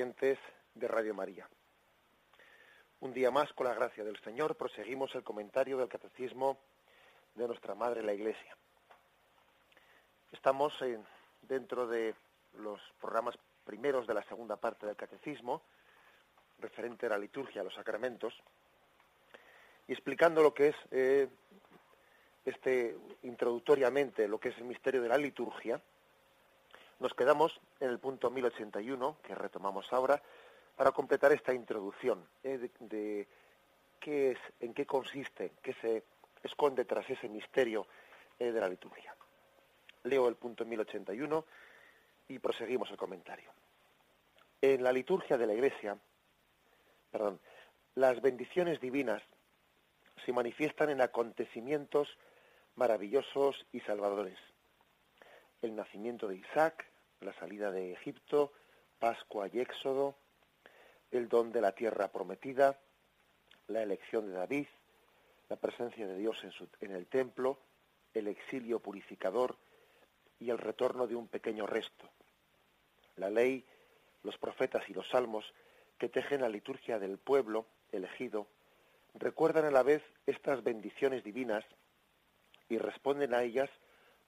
De Radio María. Un día más, con la gracia del Señor, proseguimos el comentario del Catecismo de nuestra Madre la Iglesia. Estamos dentro de los programas primeros de la segunda parte del Catecismo, referente a la liturgia, a los sacramentos, y explicando lo que es, eh, este, introductoriamente, lo que es el misterio de la liturgia, nos quedamos en el punto 1081, que retomamos ahora, para completar esta introducción eh, de, qué es, en qué consiste, qué se esconde tras ese misterio eh, de la liturgia. Leo el punto 1081 y proseguimos el comentario. En la liturgia de la Iglesia, perdón, las bendiciones divinas se manifiestan en acontecimientos maravillosos y salvadores. El nacimiento de Isaac, la salida de Egipto, Pascua y Éxodo, el don de la tierra prometida, la elección de David, la presencia de Dios en, en el templo, el exilio purificador y el retorno de un pequeño resto. La ley, los profetas y los salmos que tejen la liturgia del pueblo elegido recuerdan a la vez estas bendiciones divinas y responden a ellas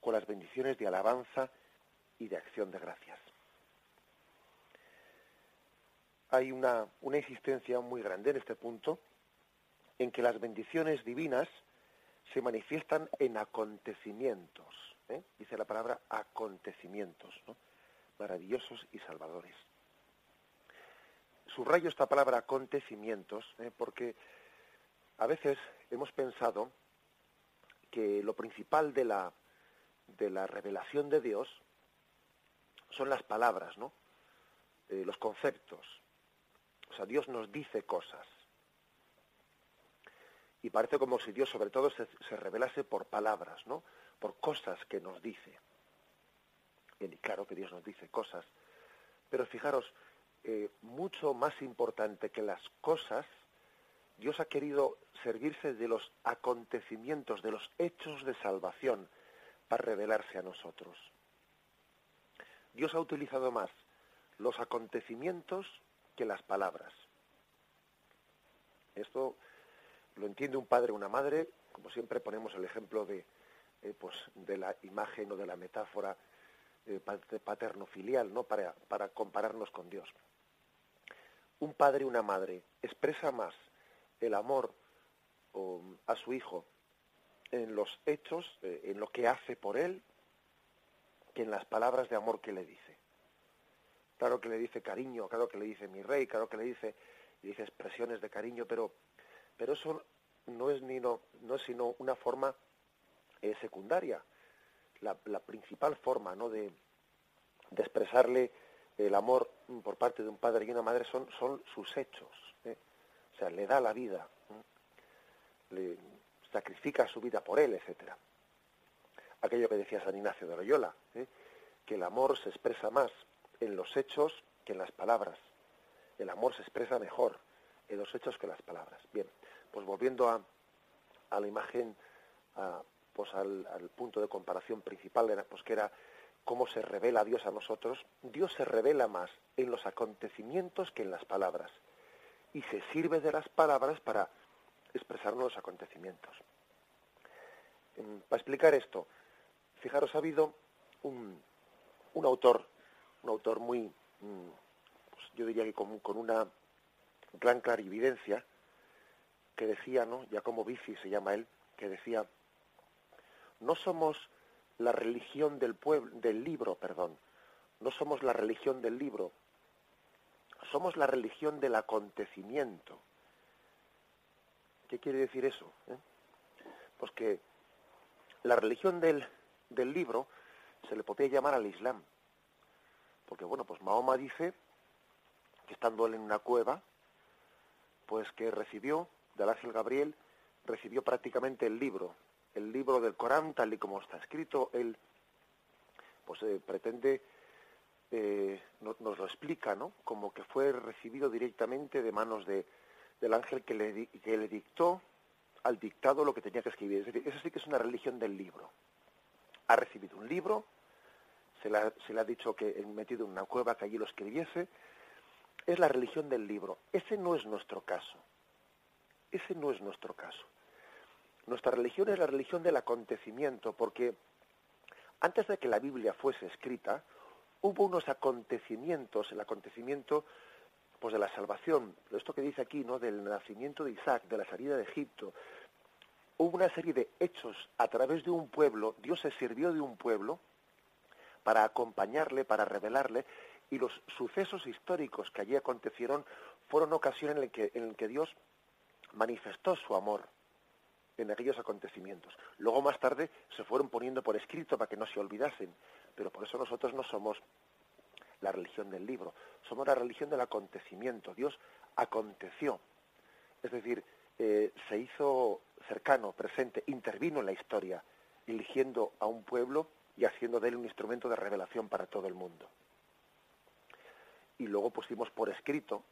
con las bendiciones de alabanza y de acción de gracias. Hay una, una insistencia muy grande en este punto en que las bendiciones divinas se manifiestan en acontecimientos, ¿eh? dice la palabra acontecimientos, maravillosos y salvadores. Subrayo esta palabra acontecimientos ¿eh? porque a veces hemos pensado que lo principal de la, de la revelación de Dios son las palabras, ¿no? Eh, los conceptos. O sea, Dios nos dice cosas. Y parece como si Dios sobre todo se, revelase por palabras, ¿no? Por cosas que nos dice. y claro que Dios nos dice cosas. Pero fijaros, eh, mucho más importante que las cosas, Dios ha querido servirse de los acontecimientos, de los hechos de salvación, para revelarse a nosotros. Dios ha utilizado más los acontecimientos que las palabras. Esto lo entiende un padre o una madre, como siempre ponemos el ejemplo de, eh, pues, de la imagen o de la metáfora eh, paterno-filial, ¿no? Para, para compararnos con Dios. Un padre y una madre expresa más el amor a su hijo en los hechos, eh, en lo que hace por él, que en las palabras de amor que le dice. Claro que le dice cariño, claro que le dice mi rey, claro que le dice, dice expresiones de cariño, pero, pero eso no es, ni no, no es sino una forma eh, secundaria. La, principal forma ¿no? de, de, expresarle el amor por parte de un padre y una madre son, son sus hechos. ¿eh? O sea, le da la vida, ¿eh? le sacrifica su vida por él, etcétera aquello que decía San Ignacio de Loyola, ¿eh? que el amor se expresa más en los hechos que en las palabras. El amor se expresa mejor en los hechos que en las palabras. Bien, pues volviendo a, la imagen, pues al, punto de comparación principal, era, pues que era cómo se revela Dios a nosotros, Dios se revela más en los acontecimientos que en las palabras. Y se sirve de las palabras para expresarnos los acontecimientos. Para explicar esto, Fijaros, ha habido un, un autor, un autor muy, mm, pues yo diría que con, con, una gran clarividencia, que decía, ¿no? Ya como Bici se llama él, que decía, no somos la religión del pueblo, del libro, perdón, no somos la religión del libro, somos la religión del acontecimiento. ¿Qué quiere decir eso? Eh? Pues que la religión del, del libro se le podía llamar al Islam. Porque bueno, pues Mahoma dice que estando él en una cueva, pues que recibió del ángel Gabriel, recibió prácticamente el libro, el libro del Corán tal y como está escrito, él pues eh, pretende eh, nos lo explica, ¿no? Como que fue recibido directamente de manos de, del ángel que le, que le dictó al dictado lo que tenía que escribir. Es decir, eso sí que es una religión del libro. Ha recibido un libro, se le ha, dicho que metido en una cueva que allí lo escribiese. Es la religión del libro. Ese no es nuestro caso. Ese no es nuestro caso. Nuestra religión es la religión del acontecimiento, porque antes de que la Biblia fuese escrita, hubo unos acontecimientos, el acontecimiento pues de la salvación, esto que dice aquí, ¿no? del nacimiento de Isaac, de la salida de Egipto, hubo una serie de hechos a través de un pueblo, Dios se sirvió de un pueblo para acompañarle, para revelarle, y los sucesos históricos que allí acontecieron fueron ocasiones en las que, que Dios manifestó su amor en aquellos acontecimientos. Luego más tarde se fueron poniendo por escrito para que no se olvidasen, pero por eso nosotros no somos la religión del libro, somos la religión del acontecimiento. Dios aconteció, es decir, eh, se hizo cercano, presente, intervino en la historia, eligiendo a un pueblo y haciendo de él un instrumento de revelación para todo el mundo. Y luego pusimos por escrito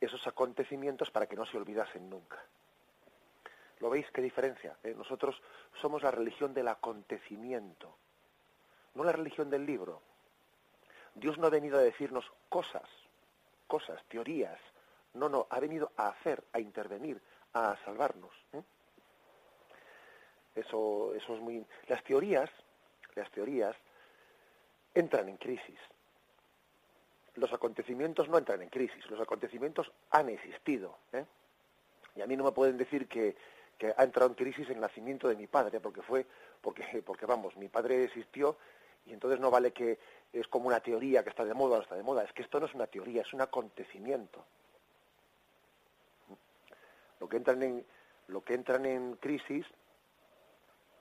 esos acontecimientos para que no se olvidasen nunca. ¿Lo veis qué diferencia? Eh, nosotros somos la religión del acontecimiento no la religión del libro. Dios no ha venido a decirnos cosas, cosas, teorías. No, no, ha venido a hacer, a intervenir, a salvarnos. ¿eh? Eso, eso es muy. Las teorías, las teorías entran en crisis. Los acontecimientos no entran en crisis. Los acontecimientos han existido. ¿eh? Y a mí no me pueden decir que, que ha entrado en crisis el nacimiento de mi padre, porque fue, porque, porque vamos, mi padre existió y entonces no vale que es como una teoría que está de moda o no está de moda. Es que esto no es una teoría, es un acontecimiento. Lo que entran en, lo que entran en crisis,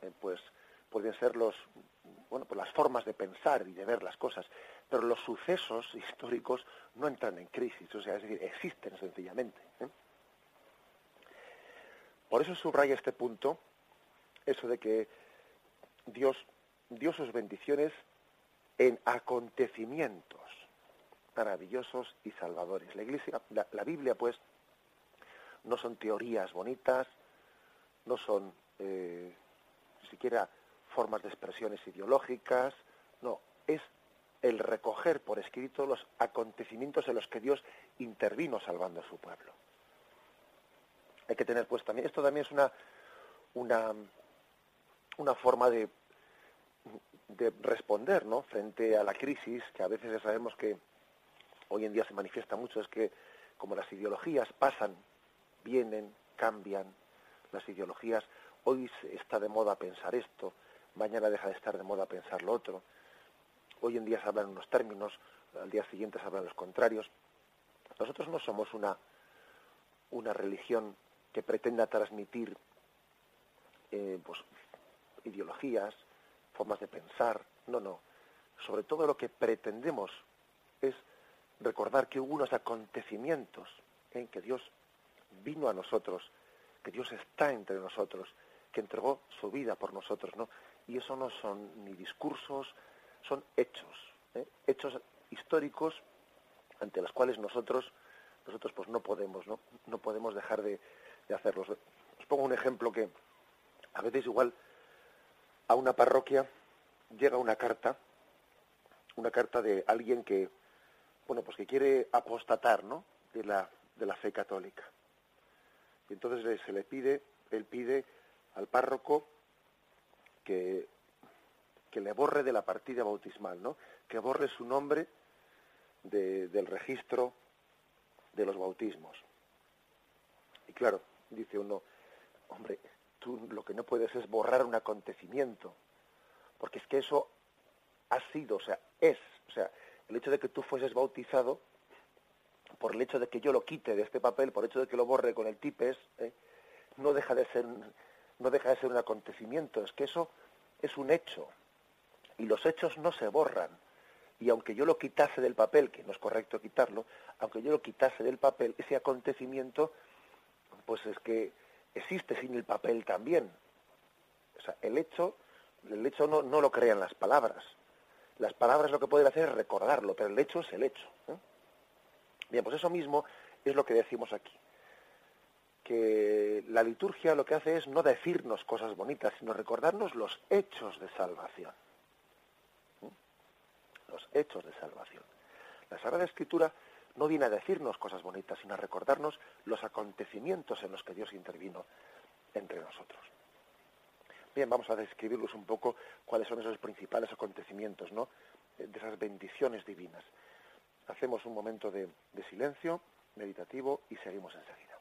eh, pues pueden ser los, bueno, pues las formas de pensar y de ver las cosas, pero los sucesos históricos no entran en crisis, o sea, es decir, existen sencillamente. ¿eh? Por eso subraya este punto, eso de que Dios dio sus bendiciones en acontecimientos maravillosos y salvadores. La Iglesia, la, Biblia, pues, no son teorías bonitas, no son eh, siquiera formas de expresiones ideológicas, no, es el recoger por escrito los acontecimientos en los que Dios intervino salvando a su pueblo. Hay que tener pues también, esto también es una, una, forma de de responder ¿no? frente a la crisis, que a veces ya sabemos que hoy en día se manifiesta mucho, es que como las ideologías pasan, vienen, cambian, las ideologías, hoy está de moda pensar esto, mañana deja de estar de moda pensar lo otro, hoy en día se hablan unos términos, al día siguiente se hablan los contrarios. Nosotros no somos una, una religión que pretenda transmitir eh, pues, ideologías, formas de pensar, no, no. Sobre todo lo que pretendemos es recordar que hubo unos acontecimientos en que Dios vino a nosotros, que Dios está entre nosotros, que entregó su vida por nosotros, ¿no? Y eso no son ni discursos, son hechos, ¿eh? hechos históricos ante los cuales nosotros nosotros pues no podemos, ¿no? No podemos dejar de, de hacerlos. Os pongo un ejemplo que a veces igual a una parroquia llega una carta, una carta de alguien que, bueno, pues que quiere apostatar. De la, de la fe católica. Y entonces se le pide, él pide al párroco que, que le borre de la partida bautismal, ¿no? Que borre su nombre del registro de los bautismos. Y claro, dice uno, hombre, tú lo que no puedes es borrar un acontecimiento, porque es que eso ha sido, o sea, es, o sea, el hecho de que tú fueses bautizado por el hecho de que yo lo quite de este papel, por el hecho de que lo borre con el tipes, ¿eh? no deja de ser no deja de ser un acontecimiento, es que eso es un hecho y los hechos no se borran. Y aunque yo lo quitase del papel, que no es correcto quitarlo, aunque yo lo quitase del papel, ese acontecimiento, pues es que existe sin el papel también. O sea, el hecho, el hecho no, no lo crean las palabras. Las palabras lo que pueden hacer es recordarlo, pero el hecho es el hecho. Bien, pues eso mismo es lo que decimos aquí. Que la liturgia lo que hace es no decirnos cosas bonitas, sino recordarnos los hechos de salvación. Los hechos de salvación. La Sagrada Escritura no viene a decirnos cosas bonitas, sino a recordarnos los acontecimientos en los que Dios intervino entre nosotros. Bien, vamos a describirlos un poco cuáles son esos principales acontecimientos, ¿no? De esas bendiciones divinas. Hacemos un momento de, silencio meditativo y seguimos enseguida.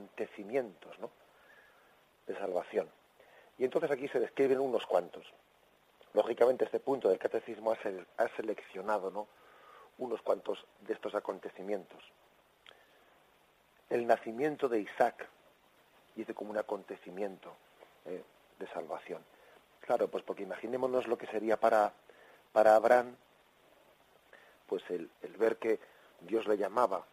Acontecimientos de salvación. Y entonces aquí se describen unos cuantos. Lógicamente este punto del catecismo ha, seleccionado ¿no? unos cuantos de estos acontecimientos. El nacimiento de Isaac, dice como un acontecimiento eh, de salvación. Claro, pues porque imaginémonos lo que sería para, para Abraham, pues el, el ver que Dios le llamaba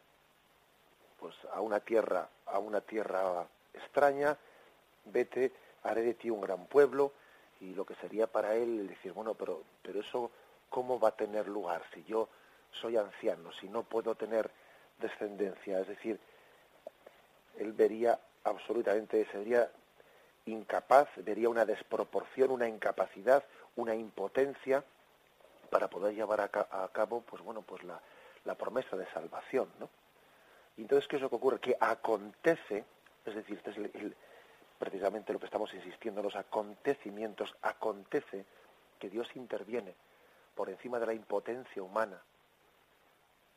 pues a una tierra, a una tierra extraña, vete, haré de ti un gran pueblo, y lo que sería para él decir, bueno, pero, pero eso, ¿cómo va a tener lugar si yo soy anciano, si no puedo tener descendencia? Es decir, él vería absolutamente, sería incapaz, vería una desproporción, una incapacidad, una impotencia para poder llevar a, cabo, pues bueno, pues la, la promesa de salvación, ¿no? Y entonces, ¿qué es lo que ocurre? Que acontece, es decir, este es precisamente lo que estamos insistiendo, los acontecimientos, acontece que Dios interviene por encima de la impotencia humana.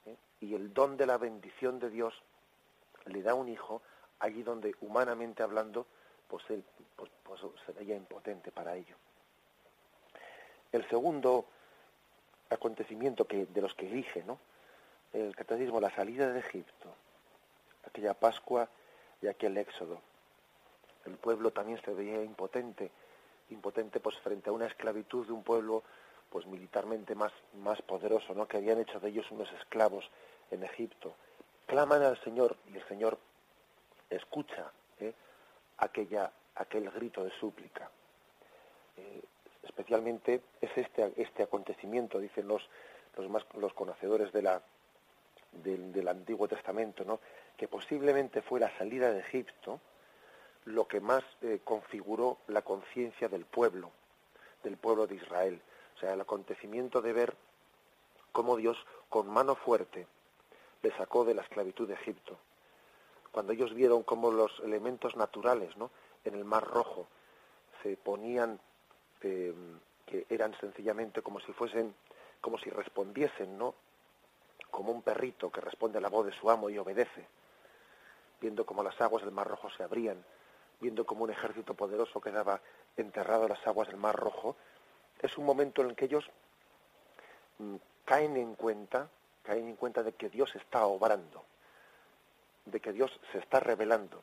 ¿eh? Y el don de la bendición de Dios le da un hijo allí donde, humanamente hablando, pues él pues, pues se veía impotente para ello. El segundo acontecimiento de los que elige ¿no? el catecismo, la salida de Egipto, aquella Pascua y aquel Éxodo. El pueblo también se veía impotente, impotente pues frente a una esclavitud de un pueblo pues militarmente más, más poderoso, ¿no? que habían hecho de ellos unos esclavos en Egipto. Claman al Señor y el Señor escucha ¿eh? aquella, aquel grito de súplica. Eh, especialmente es este, este acontecimiento, dicen los, los, más, los conocedores del, del Antiguo Testamento, ¿no? Que posiblemente fue la salida de Egipto lo que más eh, configuró la conciencia del pueblo, del pueblo de Israel. O sea, el acontecimiento de ver cómo Dios con mano fuerte le sacó de la esclavitud de Egipto. Cuando ellos vieron cómo los elementos naturales ¿no? en el Mar Rojo se ponían, eh, que eran sencillamente como si fuesen, como si respondiesen, ¿no? como un perrito que responde a la voz de su amo y obedece viendo cómo las aguas del Mar Rojo se abrían, viendo cómo un ejército poderoso quedaba enterrado en las aguas del Mar Rojo, es un momento en el que ellos mm, caen en cuenta, caen en cuenta de que Dios está obrando, de que Dios se está revelando,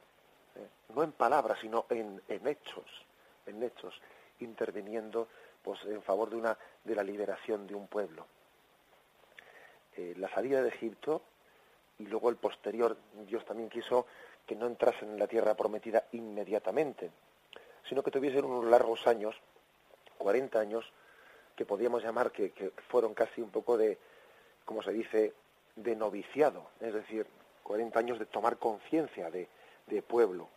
¿eh? no en palabras, sino en, hechos, en hechos, interviniendo pues en favor de una de la liberación de un pueblo. Eh, la salida de Egipto y luego el posterior, Dios también quiso que no entrasen en la tierra prometida inmediatamente, sino que tuviesen unos largos años, 40 años, que podríamos llamar que, fueron casi un poco de, como se dice, de noviciado, es decir, 40 años de tomar conciencia de, pueblo,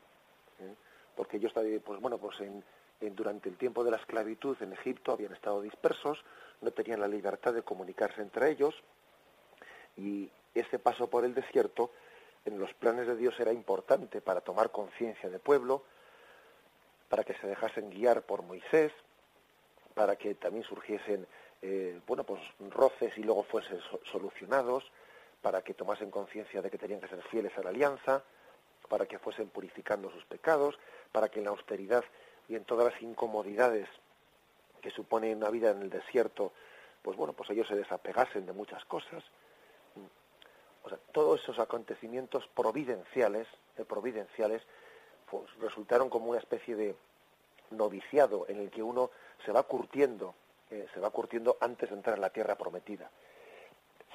¿eh? porque ellos, pues bueno, pues en, durante el tiempo de la esclavitud en Egipto habían estado dispersos, no tenían la libertad de comunicarse entre ellos, y ese paso por el desierto en los planes de Dios era importante para tomar conciencia de pueblo, para que se dejasen guiar por Moisés, para que también surgiesen eh, bueno pues roces y luego fuesen solucionados, para que tomasen conciencia de que tenían que ser fieles a la alianza, para que fuesen purificando sus pecados, para que en la austeridad y en todas las incomodidades que supone una vida en el desierto, pues bueno, pues ellos se desapegasen de muchas cosas. O sea, todos esos acontecimientos providenciales, eh, providenciales, pues, resultaron como una especie de noviciado en el que uno se va curtiendo, eh, se va curtiendo antes de entrar en la tierra prometida.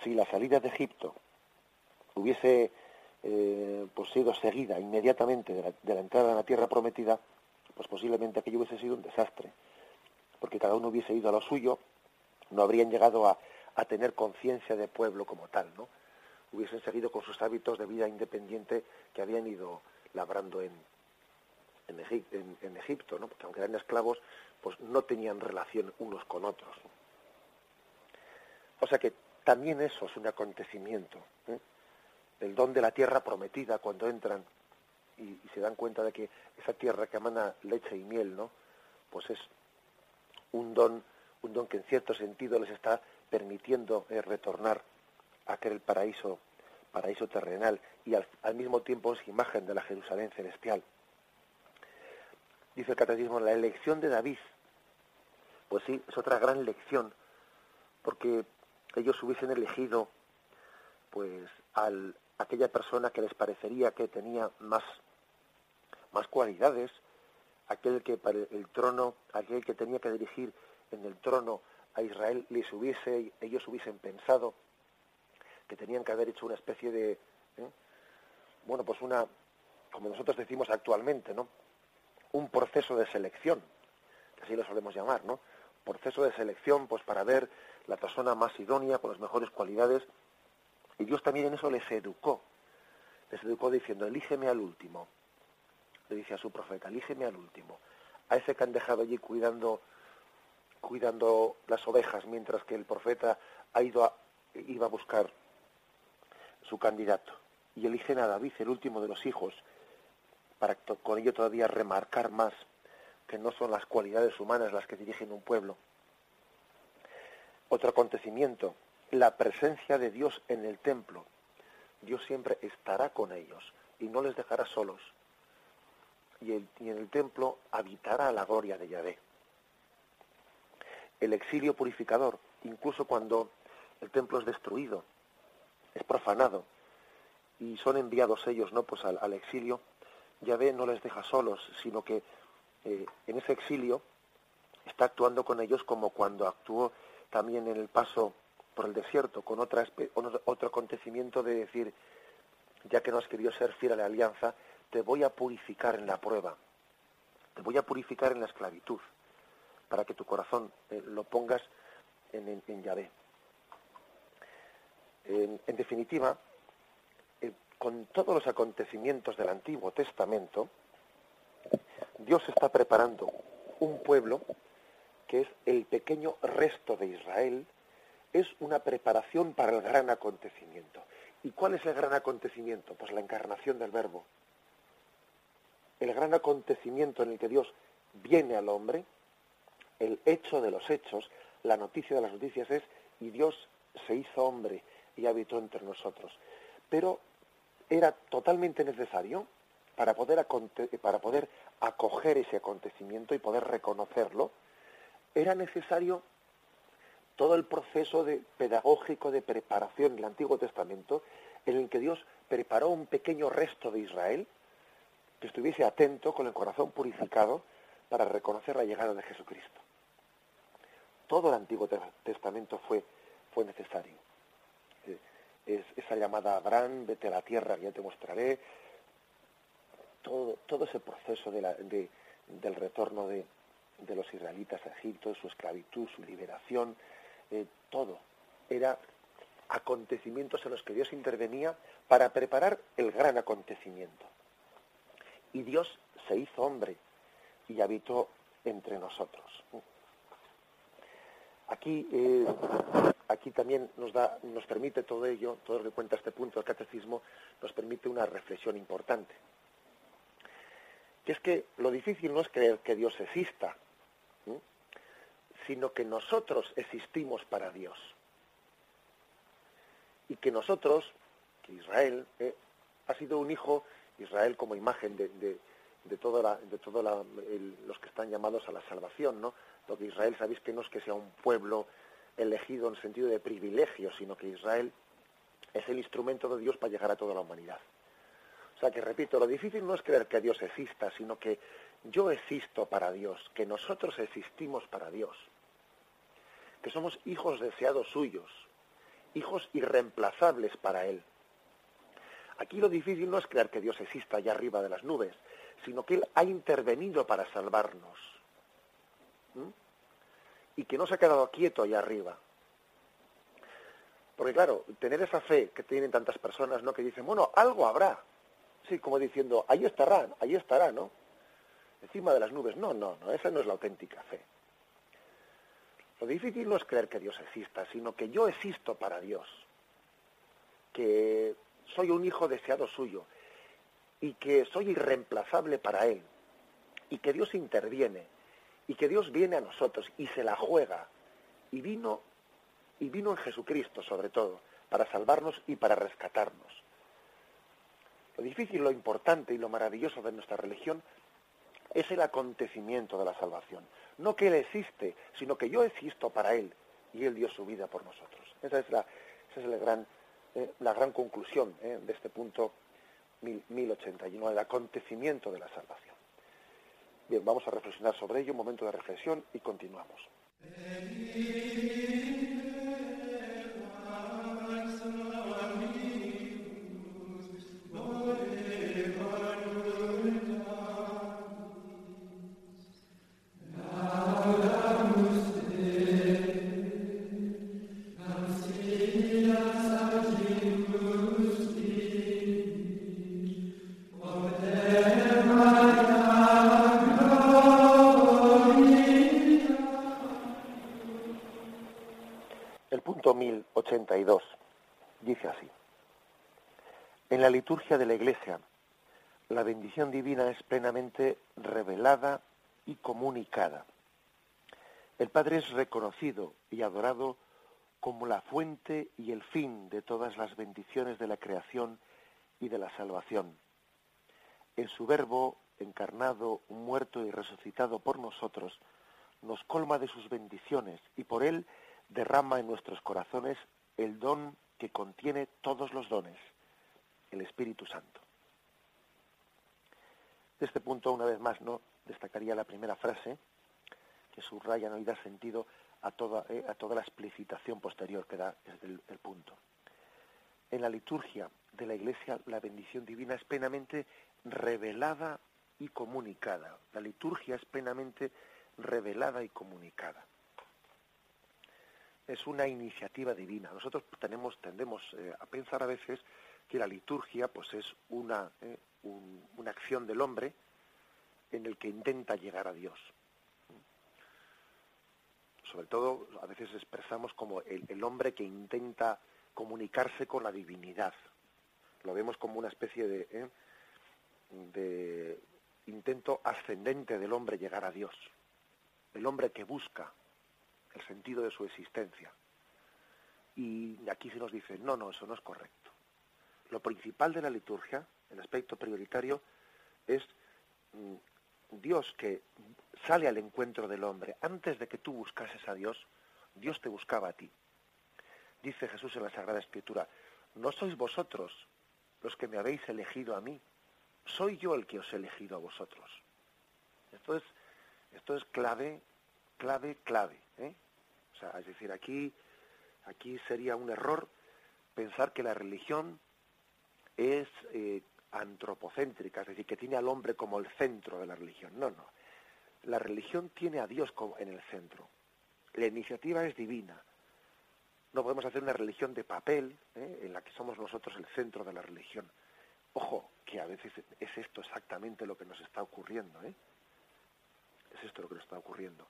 Si la salida de Egipto hubiese eh, pues sido seguida inmediatamente de la, entrada en la tierra prometida, pues posiblemente aquello hubiese sido un desastre, porque cada uno hubiese ido a lo suyo, no habrían llegado a, a tener conciencia de pueblo como tal, ¿no? Hubiesen seguido con sus hábitos de vida independiente que habían ido labrando en, en, Egipto, ¿no? porque aunque eran esclavos, pues no tenían relación unos con otros. O sea que también eso es un acontecimiento. ¿eh? El don de la tierra prometida cuando entran y, se dan cuenta de que esa tierra que emana leche y miel, ¿no? Pues es un don, un don que en cierto sentido les está permitiendo eh, retornar aquel paraíso, paraíso terrenal, y al, mismo tiempo es imagen de la Jerusalén celestial. Dice el catecismo, la elección de David, pues sí, es otra gran lección, porque ellos hubiesen elegido pues al aquella persona que les parecería que tenía más más cualidades, aquel que para el trono, aquel que tenía que dirigir en el trono a Israel les hubiese ellos hubiesen pensado que tenían que haber hecho una especie de, ¿eh? bueno, pues una, como nosotros decimos actualmente, ¿no? Un proceso de selección, así lo solemos llamar, ¿no? Proceso de selección, pues para ver la persona más idónea, con las mejores cualidades. Y Dios también en eso les educó. Les educó diciendo, elígeme al último. Le dice a su profeta, elígeme al último. A ese que han dejado allí cuidando, cuidando las ovejas, mientras que el profeta ha ido a, iba a buscar su candidato y eligen a David, el último de los hijos, para con ello todavía remarcar más que no son las cualidades humanas las que dirigen un pueblo. Otro acontecimiento, la presencia de Dios en el templo. Dios siempre estará con ellos y no les dejará solos. Y, y en el templo habitará la gloria de Yahvé. El exilio purificador, incluso cuando el templo es destruido, es profanado y son enviados ellos no pues al, exilio. Yahvé no les deja solos sino que eh, en ese exilio está actuando con ellos como cuando actuó también en el paso por el desierto con otro acontecimiento de decir ya que no has querido ser fiel a la alianza te voy a purificar en la prueba te voy a purificar en la esclavitud para que tu corazón eh, lo pongas en, en Yahvé en, definitiva, eh, con todos los acontecimientos del Antiguo Testamento, Dios está preparando un pueblo que es el pequeño resto de Israel, es una preparación para el gran acontecimiento. ¿Y cuál es el gran acontecimiento? Pues la encarnación del Verbo. El gran acontecimiento en el que Dios viene al hombre, el hecho de los hechos, la noticia de las noticias es, y Dios se hizo hombre y habitó entre nosotros. Pero era totalmente necesario para poder, acoger ese acontecimiento y poder reconocerlo, era necesario todo el proceso pedagógico de preparación en el Antiguo Testamento, en el que Dios preparó un pequeño resto de Israel que estuviese atento, con el corazón purificado, para reconocer la llegada de Jesucristo. Todo el Antiguo Testamento fue necesario. Es, esa llamada Abraham, vete a la tierra, ya te mostraré. Todo, todo ese proceso del retorno de, de los israelitas a Egipto, su esclavitud, su liberación, eh, todo. Era acontecimientos en los que Dios intervenía para preparar el gran acontecimiento. Y Dios se hizo hombre y habitó entre nosotros. Aquí, eh, aquí también nos, da, nos permite todo ello, todo lo que cuenta este punto del catecismo, nos permite una reflexión importante. Que es que lo difícil no es creer que Dios exista, sino que nosotros existimos para Dios. Y que nosotros, que Israel, eh, ha sido un hijo, Israel como imagen de, de, de todos los que están llamados a la salvación, ¿no? Lo que Israel, sabéis que no es que sea un pueblo elegido en sentido de privilegio, sino que Israel es el instrumento de Dios para llegar a toda la humanidad. O sea que, repito, lo difícil no es creer que Dios exista, sino que yo existo para Dios, que nosotros existimos para Dios que somos hijos deseados suyos, hijos irreemplazables para Él. Aquí lo difícil no es creer que Dios exista allá arriba de las nubes, sino que Él ha intervenido para salvarnos. Y que no se ha quedado quieto allá arriba. Porque claro, tener esa fe que tienen tantas personas, ¿no? Que dicen, bueno, algo habrá. Sí, como diciendo, ahí estará, ahí estará, ¿no? Encima de las nubes. No, no, no, esa no es la auténtica fe. Lo difícil no es creer que Dios exista, sino que yo existo para Dios, que soy un hijo deseado suyo y que soy irreemplazable para Él y que Dios interviene y que Dios viene a nosotros y se la juega y vino y vino en Jesucristo sobre todo para salvarnos y para rescatarnos. Lo difícil, lo importante y lo maravilloso de nuestra religión es el acontecimiento de la salvación. No que Él existe, sino que yo existo para Él y Él dio su vida por nosotros. Esa es la, esa es la, gran, eh, la gran conclusión eh, de este punto 1081, el acontecimiento de la salvación. Bien, vamos a reflexionar sobre ello, un momento de reflexión y continuamos. De la Iglesia, la bendición divina es plenamente revelada y comunicada. El Padre es reconocido y adorado como la fuente y el fin de todas las bendiciones de la creación y de la salvación. En su Verbo, encarnado, muerto y resucitado por nosotros, nos colma de sus bendiciones y por él derrama en nuestros corazones el don que contiene todos los dones el Espíritu Santo. De este punto, una vez más, no destacaría la primera frase, que subraya ¿no? y da sentido a toda, eh, a toda la explicitación posterior que da el punto. En la liturgia de la Iglesia, la bendición divina es plenamente revelada y comunicada. La liturgia es plenamente revelada y comunicada. Es una iniciativa divina. Nosotros tenemos, tendemos eh, a pensar a veces que la liturgia pues es una, eh, una acción del hombre en el que intenta llegar a Dios. Sobre todo, a veces expresamos como el, hombre que intenta comunicarse con la divinidad. Lo vemos como una especie eh, de intento ascendente del hombre llegar a Dios. El hombre que busca el sentido de su existencia. Y aquí se nos dice, no, no, eso no es correcto lo principal de la liturgia, el aspecto prioritario, es mm, Dios que sale al encuentro del hombre. Antes de que tú buscases a Dios, Dios te buscaba a ti. Dice Jesús en la Sagrada Escritura, no sois vosotros los que me habéis elegido a mí, soy yo el que os he elegido a vosotros. Esto es, clave, clave, clave. ¿eh? O sea, es decir, aquí, aquí sería un error pensar que la religión es eh, antropocéntrica, es decir, que tiene al hombre como el centro de la religión. No, no. La religión tiene a Dios como en el centro. La iniciativa es divina. No podemos hacer una religión de papel ¿eh? en la que somos nosotros el centro de la religión. Ojo, que a veces es esto exactamente lo que nos está ocurriendo. ¿eh? Es esto lo que nos está ocurriendo.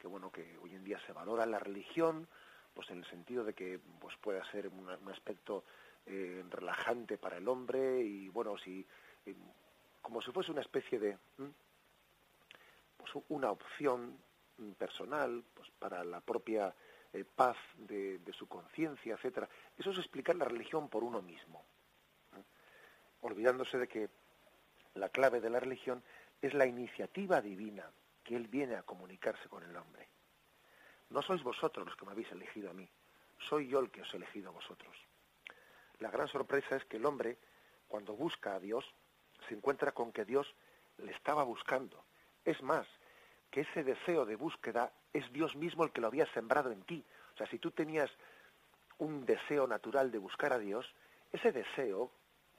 Que bueno, que hoy en día se valora la religión, pues en el sentido de que pues pueda ser un, aspecto eh, relajante para el hombre y bueno, si eh, como si fuese una especie de pues una opción personal pues para la propia eh, paz de, su conciencia, etcétera. Eso es explicar la religión por uno mismo, olvidándose de que la clave de la religión es la iniciativa divina que Él viene a comunicarse con el hombre. No sois vosotros los que me habéis elegido a mí, soy yo el que os he elegido a vosotros. La gran sorpresa es que el hombre, cuando busca a Dios, se encuentra con que Dios le estaba buscando. Es más, que ese deseo de búsqueda es Dios mismo el que lo había sembrado en ti. O sea, si tú tenías un deseo natural de buscar a Dios, ese deseo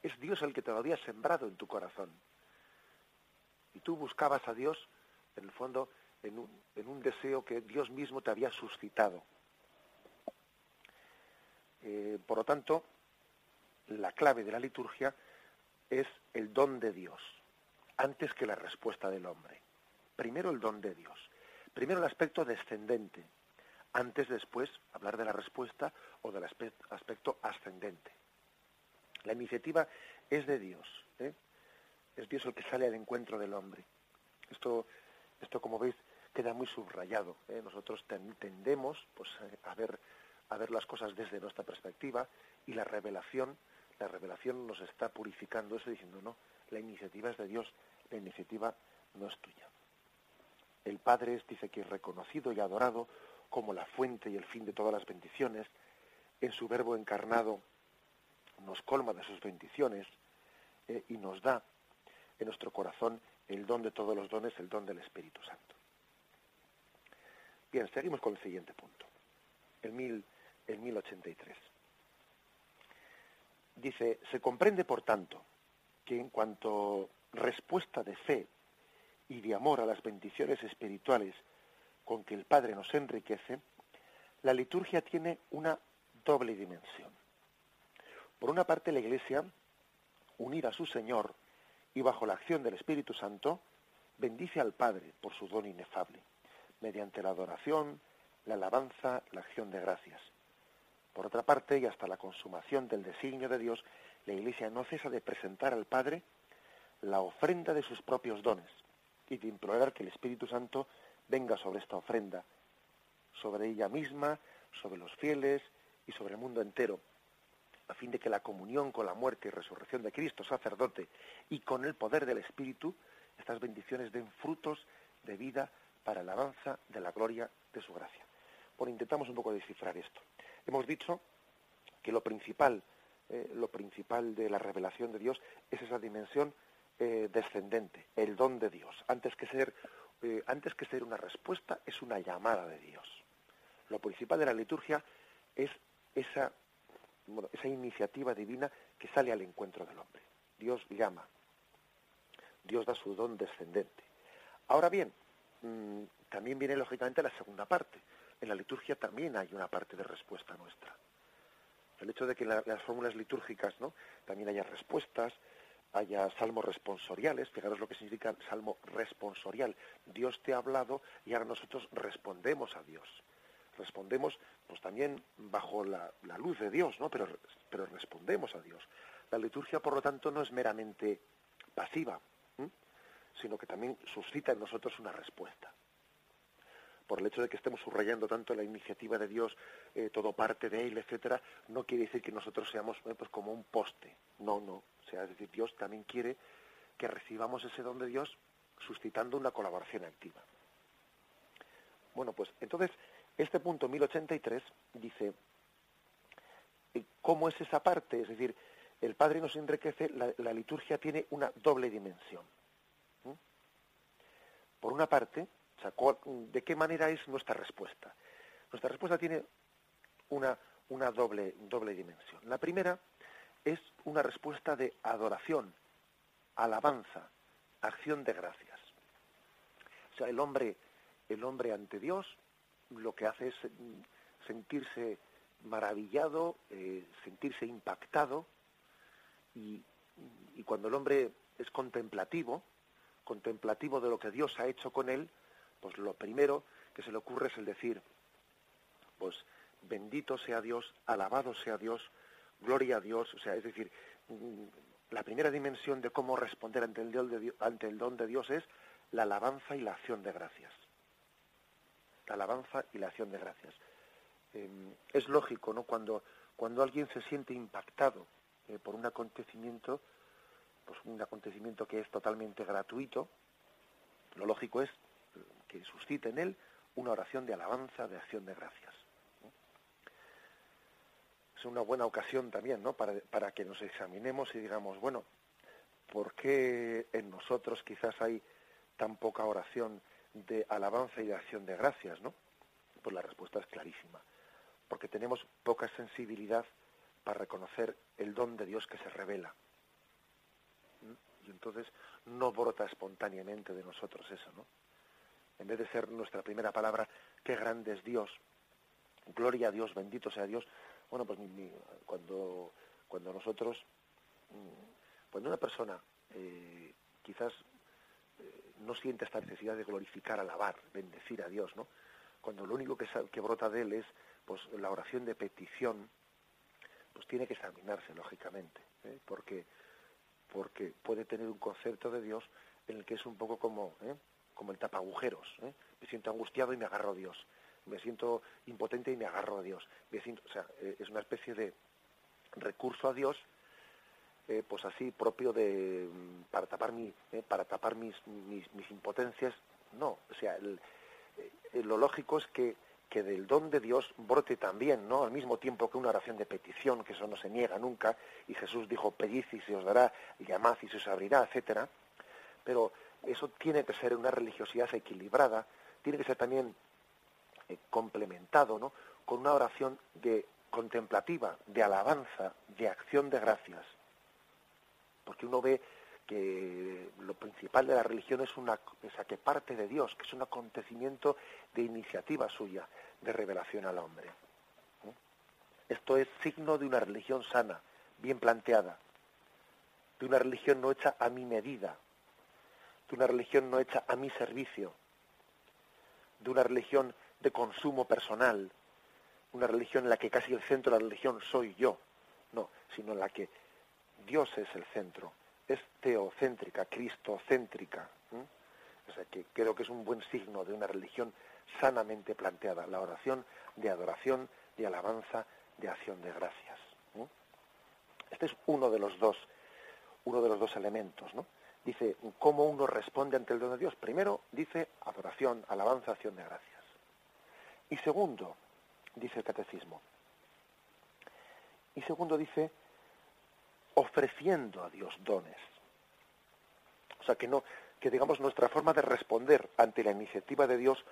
es Dios el que te lo había sembrado en tu corazón. Y tú buscabas a Dios, en el fondo, en un, en un deseo que Dios mismo te había suscitado. Eh, por lo tanto, la clave de la liturgia es el don de Dios, antes que la respuesta del hombre primero el don de Dios, primero el aspecto descendente, antes después hablar de la respuesta o del aspecto ascendente. La iniciativa es de Dios, ¿eh? es Dios el que sale al encuentro del hombre. Esto, esto como veis, queda muy subrayado. ¿eh? Nosotros tendemos pues, a, ver, a ver las cosas desde nuestra perspectiva y la revelación, la revelación nos está purificando eso diciendo, no, la iniciativa es de Dios, la iniciativa no es tuya. El Padre dice que es reconocido y adorado como la fuente y el fin de todas las bendiciones. En su verbo encarnado nos colma de sus bendiciones eh, y nos da en nuestro corazón el don de todos los dones, el don del Espíritu Santo. Bien, seguimos con el siguiente punto, el, mil, el 1083. Dice, se comprende, por tanto, que en cuanto respuesta de fe y de amor a las bendiciones espirituales con que el Padre nos enriquece, la liturgia tiene una doble dimensión. Por una parte, la Iglesia, unida a su Señor y bajo la acción del Espíritu Santo, bendice al Padre por su don inefable, mediante la adoración, la alabanza, la acción de gracias. Por otra parte, y hasta la consumación del designio de Dios, la Iglesia no cesa de presentar al Padre la ofrenda de sus propios dones, y de implorar que el Espíritu Santo venga sobre esta ofrenda, sobre ella misma, sobre los fieles y sobre el mundo entero, a fin de que la comunión con la muerte y resurrección de Cristo, sacerdote, y con el poder del Espíritu, estas bendiciones den frutos de vida para alabanza de la gloria de su gracia. Bueno, intentamos un poco descifrar esto. Hemos dicho que lo principal, eh, lo principal de la revelación de Dios es esa dimensión eh, descendente, el don de Dios. Antes que ser eh, antes que ser una respuesta, es una llamada de Dios. Lo principal de la liturgia es esa, esa iniciativa divina que sale al encuentro del hombre. Dios llama. Dios da su don descendente. Ahora bien, mm, también viene lógicamente la segunda parte. En la liturgia también hay una parte de respuesta nuestra. El hecho de que en las fórmulas litúrgicas ¿no? también haya respuestas, haya salmos responsoriales, fijaros lo que significa salmo responsorial. Dios te ha hablado y ahora nosotros respondemos a Dios. Respondemos pues también bajo la, luz de Dios, ¿no? Pero, pero respondemos a Dios. La liturgia, por lo tanto, no es meramente pasiva, sino que también suscita en nosotros una respuesta. Por el hecho de que estemos subrayando tanto la iniciativa de Dios, eh, todo parte de Él, etcétera, no quiere decir que nosotros seamos eh, pues como un poste. No, no es decir, Dios también quiere que recibamos ese don de Dios suscitando una colaboración activa. Bueno, pues entonces Este punto 1083 dice, ¿cómo es esa parte? Es decir, el Padre nos enriquece, la, liturgia tiene una doble dimensión. Por una parte, ¿de qué manera es nuestra respuesta? Nuestra respuesta tiene una, una doble, doble dimensión. La primera es una respuesta de adoración, alabanza, acción de gracias. Sea, el hombre, el hombre ante Dios lo que hace es sentirse maravillado, eh, sentirse impactado y cuando el hombre es contemplativo, contemplativo de lo que Dios ha hecho con él, pues lo primero que se le ocurre es el decir, pues bendito sea Dios, alabado sea Dios, gloria a Dios, o sea, es decir, la primera dimensión de cómo responder ante el, de ante el don de Dios es la alabanza y la acción de gracias. La alabanza y la acción de gracias. Em, es lógico, ¿no? Cuando, cuando alguien se siente impactado eh, por un acontecimiento, pues un acontecimiento que es totalmente gratuito, lo lógico es que suscite en él una oración de alabanza, de acción de gracias una buena ocasión también, ¿no? Para, para que nos examinemos y digamos, bueno, ¿por qué en nosotros quizás hay tan poca oración de alabanza y de acción de gracias, ¿no? Pues la respuesta es clarísima. Porque tenemos poca sensibilidad para reconocer el don de Dios que se revela. Y entonces no brota espontáneamente de nosotros eso, ¿no? En vez de ser nuestra primera palabra, qué grande es Dios, gloria a Dios, bendito sea Dios, bueno, pues cuando, cuando nosotros, mm, cuando una persona eh, quizás eh, no siente esta necesidad de glorificar, alabar, bendecir a Dios, ¿no? Cuando lo único que, que brota de él es pues la oración de petición, pues tiene que examinarse, lógicamente, ¿eh? porque, porque puede tener un concepto de Dios en el que es un poco como, como el tapagujeros. Me siento angustiado y me agarro a Dios me siento impotente y me agarro a Dios. o sea, eh, es una especie de recurso a Dios, eh, pues así propio de mm, para tapar mi, eh, para tapar mis, mis, impotencias. No, o sea, lo lógico es que que del don de Dios brote también, ¿no? Al mismo tiempo que una oración de petición, que eso no se niega nunca, y Jesús dijo, pedid y se os dará, llamad y se os abrirá, etcétera. Pero eso tiene que ser una religiosidad equilibrada, tiene que ser también eh, complementado ¿no? con una oración de contemplativa, de alabanza, de acción de gracias. Porque uno ve que lo principal de la religión es una esa que parte de Dios, que es un acontecimiento de iniciativa suya, de revelación al hombre. Esto es signo de una religión sana, bien planteada, de una religión no hecha a mi medida, de una religión no hecha a mi servicio, de una religión de consumo personal, una religión en la que casi el centro de la religión soy yo, no, sino en la que Dios es el centro, es teocéntrica, cristocéntrica. O sea que creo que es un buen signo de una religión sanamente planteada, la oración de adoración, de alabanza, de acción de gracias. Este es uno de los dos, uno de los dos elementos, ¿no? Dice, ¿cómo uno responde ante el don de Dios? Primero dice adoración, alabanza, acción de gracias. Y segundo, dice el catecismo, y segundo dice, ofreciendo a Dios dones. O sea, que no, que digamos nuestra forma de responder ante la iniciativa de Dios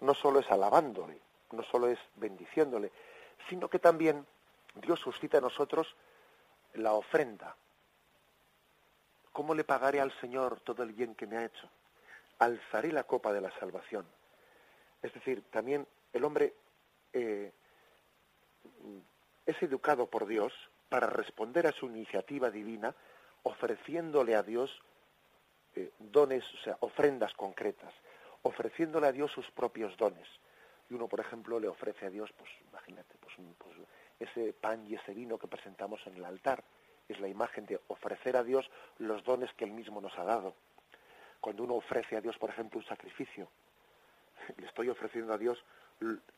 no solo es alabándole, no solo es bendiciéndole, sino que también Dios suscita a nosotros la ofrenda. ¿Cómo le pagaré al Señor todo el bien que me ha hecho? Alzaré la copa de la salvación. Es decir, también el hombre eh, es educado por Dios para responder a su iniciativa divina ofreciéndole a Dios eh, dones, o sea, ofrendas concretas, ofreciéndole a Dios sus propios dones. Y uno, por ejemplo, le ofrece a Dios, pues imagínate, pues, pues ese pan y ese vino que presentamos en el altar. Es la imagen de ofrecer a Dios los dones que Él mismo nos ha dado. Cuando uno ofrece a Dios, por ejemplo, un sacrificio, le estoy ofreciendo a Dios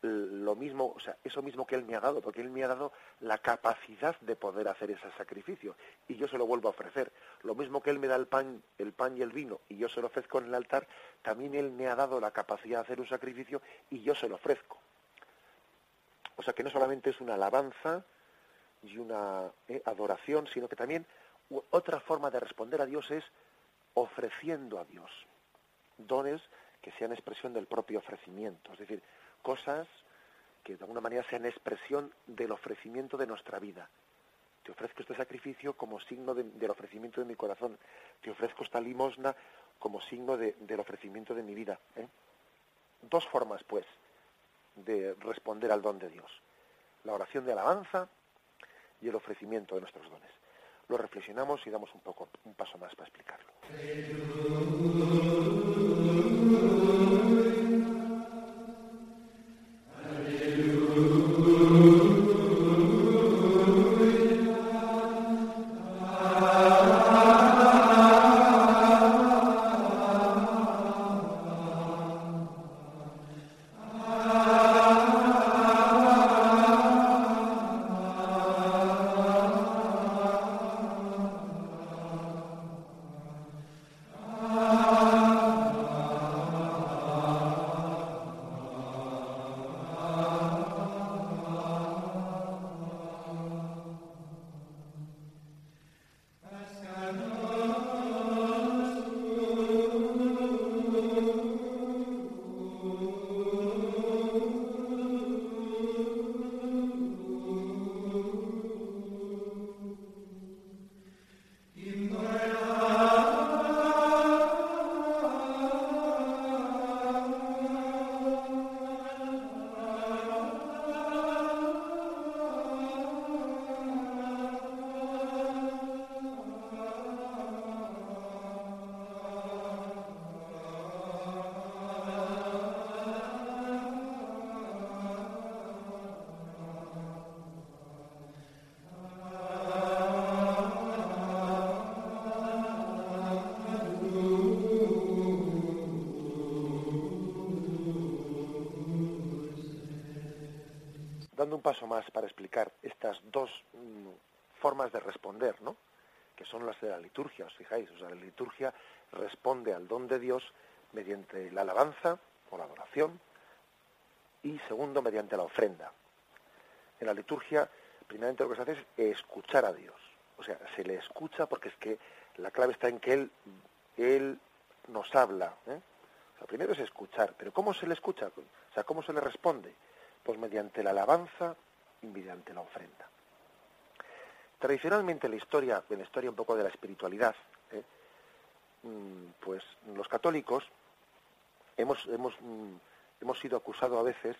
lo mismo, o sea, eso mismo que Él me ha dado, porque Él me ha dado la capacidad de poder hacer ese sacrificio y yo se lo vuelvo a ofrecer. Lo mismo que Él me da el pan, el pan y el vino y yo se lo ofrezco en el altar, también Él me ha dado la capacidad de hacer un sacrificio y yo se lo ofrezco. O sea que no solamente es una alabanza y una eh, adoración, sino que también otra forma de responder a Dios es ofreciendo a Dios dones que sean expresión del propio ofrecimiento, es decir, cosas que de alguna manera sean expresión del ofrecimiento de nuestra vida. Te ofrezco este sacrificio como signo del ofrecimiento de mi corazón. Te ofrezco esta limosna como signo del ofrecimiento de mi vida. ¿eh? Dos formas, pues, de responder al don de Dios. La oración de alabanza y el ofrecimiento de nuestros dones. Lo reflexionamos y damos un poco un paso más para explicarlo. Un paso más para explicar estas dos mm, formas de responder, ¿no? Que son las de la liturgia, os fijáis, o sea, la liturgia responde al don de Dios mediante la alabanza o la adoración y segundo mediante la ofrenda. En la liturgia, primeramente lo que se hace es escuchar a Dios. O sea, se le escucha porque es que la clave está en que Él, él nos habla. ¿eh? O primero es escuchar, pero ¿cómo se le escucha? O sea, ¿cómo se le responde? Pues mediante la alabanza y mediante la ofrenda. Tradicionalmente en la historia, en la historia un poco de la espiritualidad, ¿eh? mm, pues los católicos hemos, hemos, mm, hemos sido acusados a veces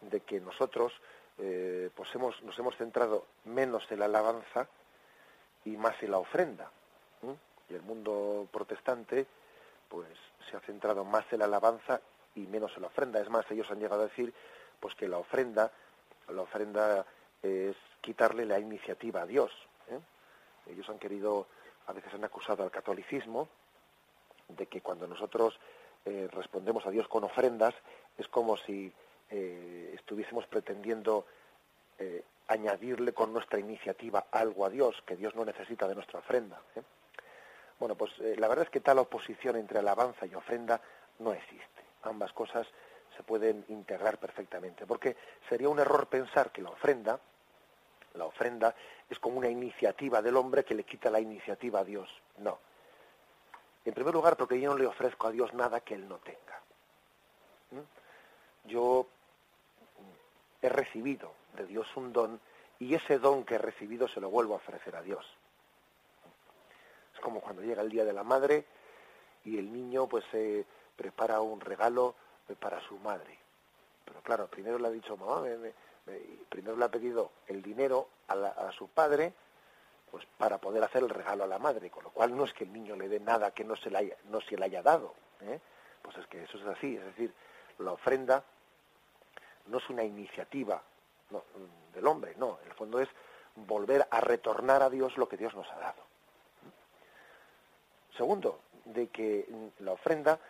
de que nosotros eh, pues hemos, nos hemos centrado menos en la alabanza y más en la ofrenda. Y el mundo protestante pues se ha centrado más en la alabanza y menos en la ofrenda. Es más, ellos han llegado a decir pues que la ofrenda, la ofrenda es quitarle la iniciativa a Dios. ¿eh? Ellos han querido, a veces han acusado al catolicismo de que cuando nosotros eh, respondemos a Dios con ofrendas es como si eh, estuviésemos pretendiendo añadirle con nuestra iniciativa algo a Dios, que Dios no necesita de nuestra ofrenda. Bueno, pues la verdad es que tal oposición entre alabanza y ofrenda no existe. Ambas cosas se pueden integrar perfectamente, porque sería un error pensar que la ofrenda, la ofrenda es como una iniciativa del hombre que le quita la iniciativa a Dios. No. En primer lugar, porque yo no le ofrezco a Dios nada que Él no tenga. ¿Mm? Yo he recibido de Dios un don y ese don que he recibido se lo vuelvo a ofrecer a Dios. Es como cuando llega el Día de la Madre y el niño pues se prepara un regalo para su madre. Pero claro, primero le ha dicho, mamá, primero le ha pedido el dinero a, su padre, pues para poder hacer el regalo a la madre, con lo cual no es que el niño le dé nada que no se le haya, no se le haya dado, ¿eh? pues es que eso es así, es decir, la ofrenda no es una iniciativa del hombre, no, el fondo es volver a retornar a Dios lo que Dios nos ha dado. Segundo, de que la ofrenda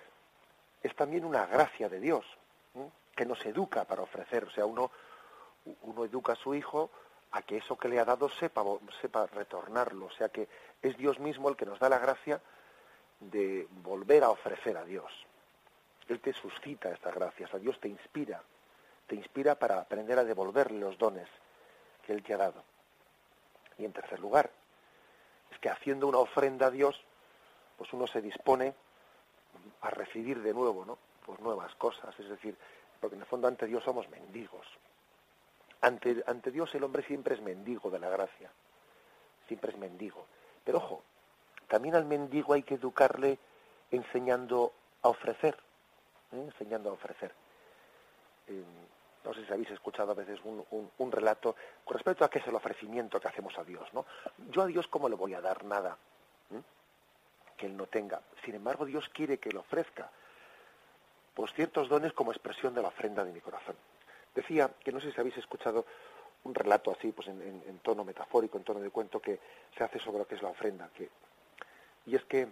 es también una gracia de Dios, que nos educa para ofrecer. O sea, uno, uno educa a su hijo a que eso que le ha dado sepa, sepa retornarlo. O sea que es Dios mismo el que nos da la gracia de volver a ofrecer a Dios. Él te suscita estas gracias, a Dios te inspira te inspira para aprender a devolverle los dones que Él te ha dado. Y en tercer lugar, es que haciendo una ofrenda a Dios, pues uno se dispone a recibir de nuevo, ¿no? Pues nuevas cosas, es decir, porque en el fondo ante Dios somos mendigos. Ante, ante Dios el hombre siempre es mendigo de la gracia, siempre es mendigo. Pero ojo, también al mendigo hay que educarle enseñando a ofrecer, ¿eh? enseñando a ofrecer. Eh, no sé si habéis escuchado a veces un, relato con respecto a qué es el ofrecimiento que hacemos a Dios. ¿no? Yo a Dios cómo le voy a dar nada. Que Él no tenga. Sin embargo, Dios quiere que le ofrezca pues ciertos dones como expresión de la ofrenda de mi corazón. Decía que no sé si habéis escuchado un relato así, pues en, tono metafórico, en tono de cuento, que se hace sobre lo que es la ofrenda. Que, y es que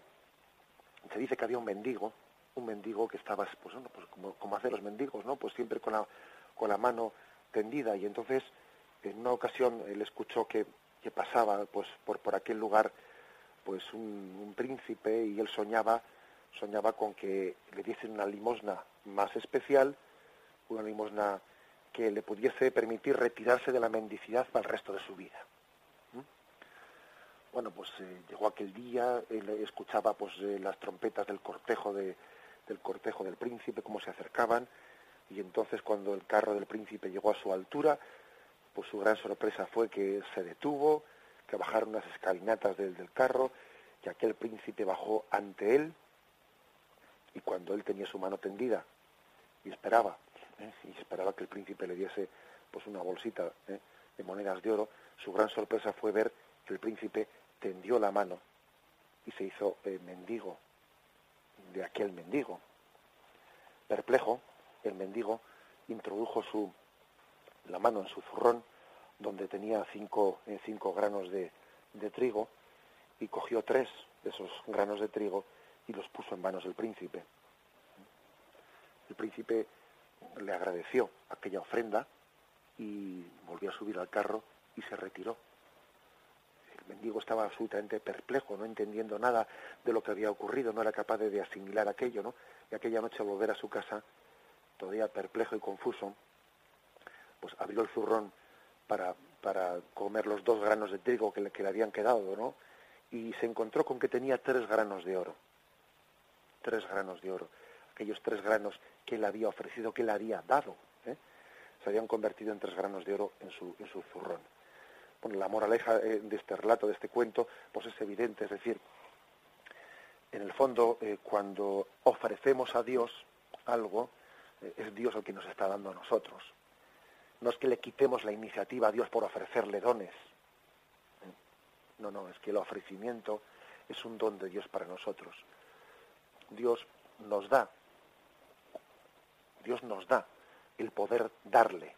se dice que había un mendigo, un mendigo que estaba, pues, bueno, pues como, como hacen los mendigos, ¿no? Pues siempre con la, con la mano tendida. Y entonces, en una ocasión, él escuchó que, que pasaba, pues, por, por aquel lugar, pues un, príncipe y él soñaba, soñaba con que le diesen una limosna más especial, una limosna que le pudiese permitir retirarse de la mendicidad para el resto de su vida. ¿Mm? Bueno, pues eh, llegó aquel día, él escuchaba pues eh, las trompetas del cortejo de, del cortejo del príncipe, cómo se acercaban, y entonces cuando el carro del príncipe llegó a su altura, pues su gran sorpresa fue que se detuvo, que bajaron unas escalinatas del, del carro, que aquel príncipe bajó ante él, y cuando él tenía su mano tendida y esperaba ¿eh? y esperaba que el príncipe le diese pues una bolsita ¿eh? de monedas de oro, su gran sorpresa fue ver que el príncipe tendió la mano y se hizo eh, mendigo de aquel mendigo. Perplejo, el mendigo introdujo su, la mano en su zurrón, donde tenía cinco, cinco granos de, de trigo, y cogió tres de esos granos de trigo y los puso en manos del príncipe. El príncipe le agradeció aquella ofrenda y volvió a subir al carro y se retiró. El mendigo estaba absolutamente perplejo, no entendiendo nada de lo que había ocurrido, no era capaz de, asimilar aquello, ¿no? Y aquella noche al volver a su casa, todavía perplejo y confuso, pues abrió el zurrón para, para comer los dos granos de trigo que le, que le habían quedado, ¿no? Y se encontró con que tenía tres granos de oro. Tres granos de oro aquellos tres granos que él había ofrecido, que él había dado, ¿eh? se habían convertido en tres granos de oro en su, en su zurrón. Bueno, la moraleja eh, de este relato, de este cuento, pues es evidente, es decir, en el fondo, eh, cuando ofrecemos a Dios algo, es Dios el que nos está dando a nosotros. No es que le quitemos la iniciativa a Dios por ofrecerle dones. No, no, es que el ofrecimiento es un don de Dios para nosotros. Dios nos da Dios nos da el poder darle.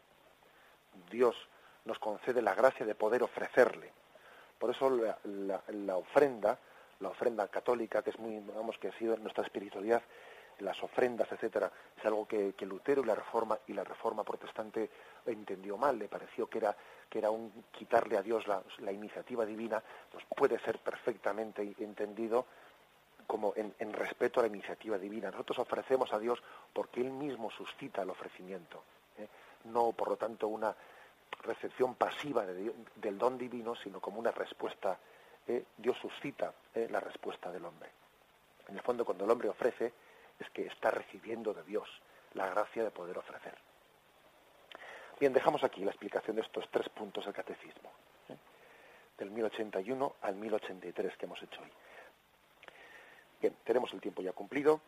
Dios nos concede la gracia de poder ofrecerle. Por eso la, ofrenda, la ofrenda católica, que es muy, digamos, que ha sido nuestra espiritualidad, las ofrendas, etcétera, es algo que, Lutero y la reforma y la reforma protestante entendió mal, le pareció que era que era un quitarle a Dios la, iniciativa divina, pues puede ser perfectamente entendido como en, respeto a la iniciativa divina. Nosotros ofrecemos a Dios porque Él mismo suscita el ofrecimiento, ¿eh? no por lo tanto una recepción pasiva del don divino, sino como una respuesta. ¿eh? Dios suscita ¿eh? la respuesta del hombre. En el fondo, cuando el hombre ofrece, es que está recibiendo de Dios la gracia de poder ofrecer. Bien, dejamos aquí la explicación de estos tres puntos del catecismo, del 1081 al 1083 que hemos hecho hoy. Bien, tenemos el tiempo ya cumplido.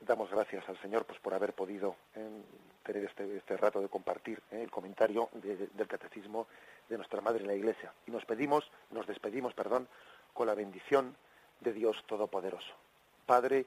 Damos gracias al Señor pues, por haber podido eh, tener este, este, rato de compartir eh, el comentario del catecismo de nuestra Madre en la Iglesia. Y nos pedimos, nos despedimos, perdón, con la bendición de Dios Todopoderoso. Padre,